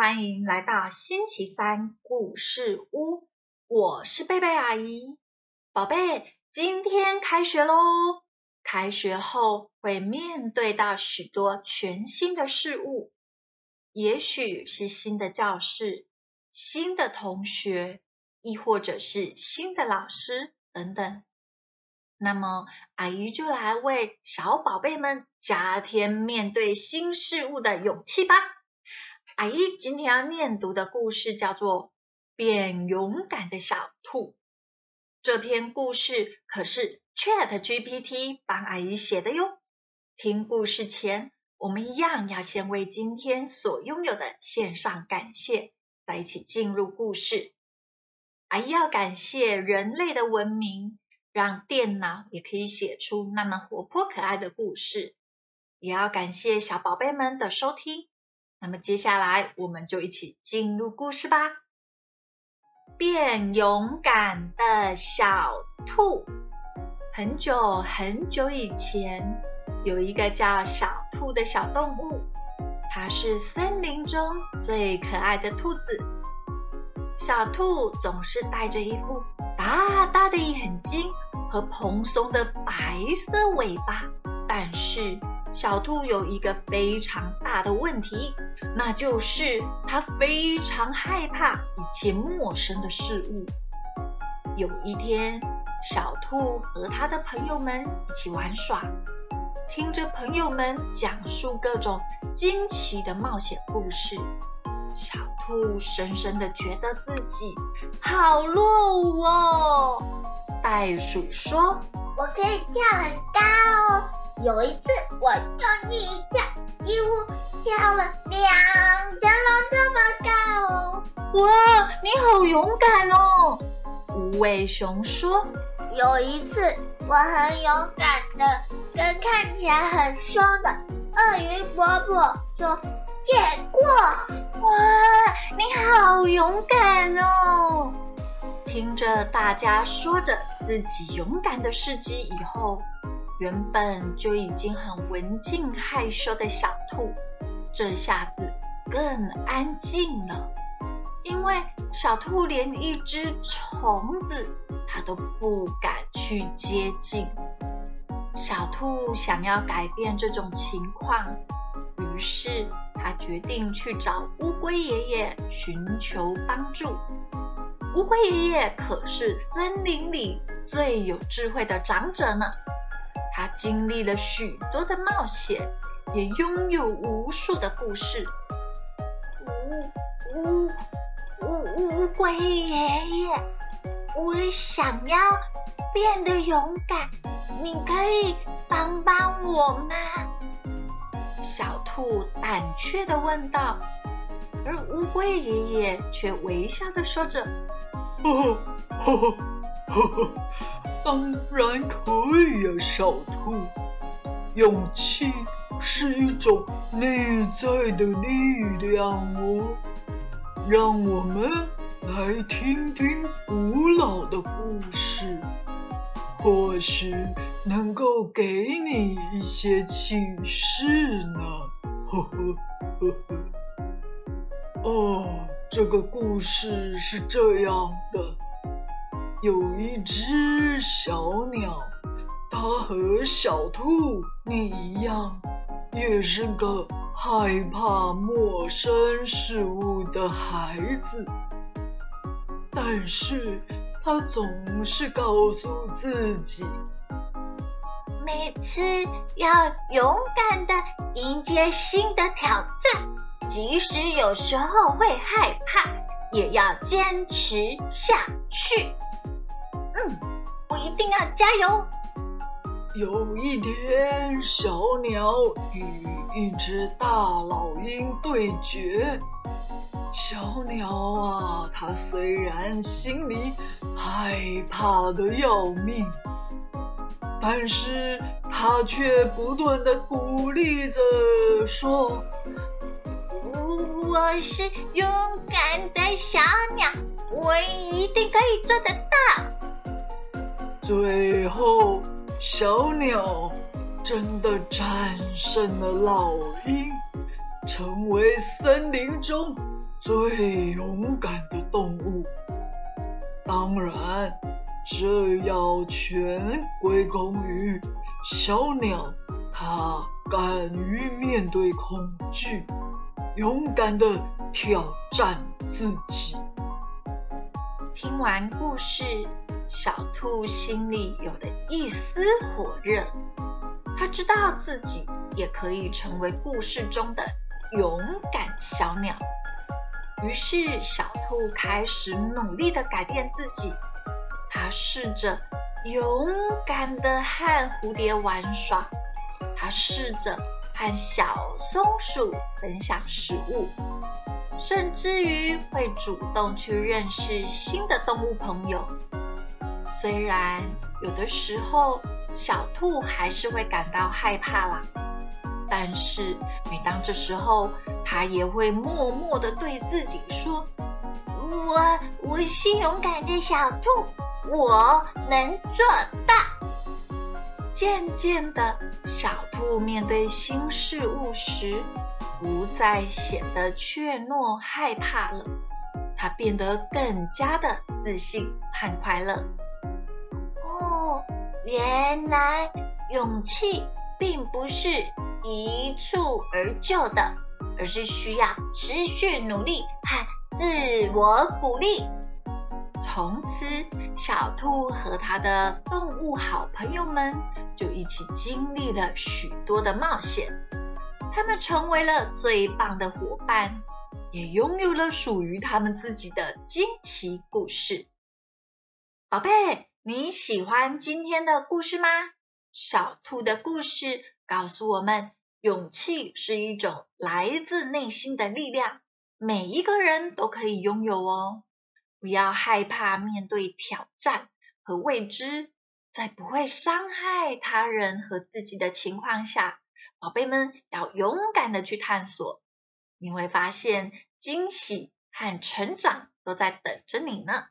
欢迎来到星期三故事屋，我是贝贝阿姨。宝贝，今天开学喽！开学后会面对到许多全新的事物，也许是新的教室、新的同学，亦或者是新的老师等等。那么，阿姨就来为小宝贝们加添面对新事物的勇气吧。阿姨今天要念读的故事叫做《变勇敢的小兔》。这篇故事可是 Chat GPT 帮阿姨写的哟。听故事前，我们一样要先为今天所拥有的献上感谢，再一起进入故事。阿姨要感谢人类的文明。让电脑也可以写出那么活泼可爱的故事，也要感谢小宝贝们的收听。那么接下来我们就一起进入故事吧。变勇敢的小兔。很久很久以前，有一个叫小兔的小动物，它是森林中最可爱的兔子。小兔总是带着一副大大的眼睛和蓬松的白色尾巴，但是小兔有一个非常大的问题，那就是它非常害怕一切陌生的事物。有一天，小兔和他的朋友们一起玩耍，听着朋友们讲述各种惊奇的冒险故事。小兔深深的觉得自己好落伍哦。袋鼠说：“我可以跳很高哦。有一次，我用力一跳，几乎跳了两层楼这么高哦。”哇，你好勇敢哦！无尾熊说：“有一次，我很勇敢的跟看起来很凶的鳄鱼伯伯说。”借过哇！你好勇敢哦！听着大家说着自己勇敢的事迹以后，原本就已经很文静害羞的小兔，这下子更安静了。因为小兔连一只虫子它都不敢去接近。小兔想要改变这种情况。于是，他决定去找乌龟爷爷寻求帮助。乌龟爷爷可是森林里最有智慧的长者呢。他经历了许多的冒险，也拥有无数的故事。乌乌乌乌龟爷爷，我想要变得勇敢，你可以帮帮我吗？小兔胆怯的问道，而乌龟爷爷却微笑的说着：“呵呵呵呵，呵 呵当然可以呀，小兔。勇气是一种内在的力量哦。让我们来听听古老的故事，或许。”能够给你一些启示呢，呵呵呵呵。哦，这个故事是这样的：有一只小鸟，它和小兔你一样，也是个害怕陌生事物的孩子，但是它总是告诉自己。每次要勇敢的迎接新的挑战，即使有时候会害怕，也要坚持下去。一定要加油。有一天，小鸟与一只大老鹰对决。小鸟啊，它虽然心里害怕的要命。但是它却不断的鼓励着说：“我是勇敢的小鸟，我一定可以做得到。”最后，小鸟真的战胜了老鹰，成为森林中最勇敢的动物。当然，这要全归功于小鸟，它敢于面对恐惧，勇敢的挑战自己。听完故事，小兔心里有了一丝火热。他知道自己也可以成为故事中的勇敢小鸟。于是，小兔开始努力的改变自己。它试着勇敢的和蝴蝶玩耍，它试着和小松鼠分享食物。甚至于会主动去认识新的动物朋友。虽然有的时候小兔还是会感到害怕啦，但是每当这时候，它也会默默的对自己说：“我我是勇敢的小兔，我能做到。”渐渐的，小兔面对新事物时，不再显得怯懦害怕了，他变得更加的自信和快乐。哦，原来勇气并不是一蹴而就的，而是需要持续努力和自我鼓励。从此，小兔和他的动物好朋友们就一起经历了许多的冒险。他们成为了最棒的伙伴，也拥有了属于他们自己的惊奇故事。宝贝，你喜欢今天的故事吗？小兔的故事告诉我们，勇气是一种来自内心的力量，每一个人都可以拥有哦。不要害怕面对挑战和未知，在不会伤害他人和自己的情况下。宝贝们要勇敢的去探索，你会发现惊喜和成长都在等着你呢。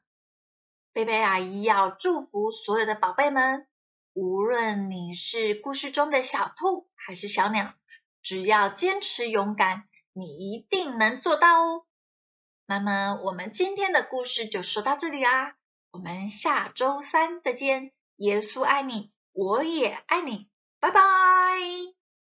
贝贝阿姨要祝福所有的宝贝们，无论你是故事中的小兔还是小鸟，只要坚持勇敢，你一定能做到哦。那么我们今天的故事就说到这里啦，我们下周三再见。耶稣爱你，我也爱你，拜拜。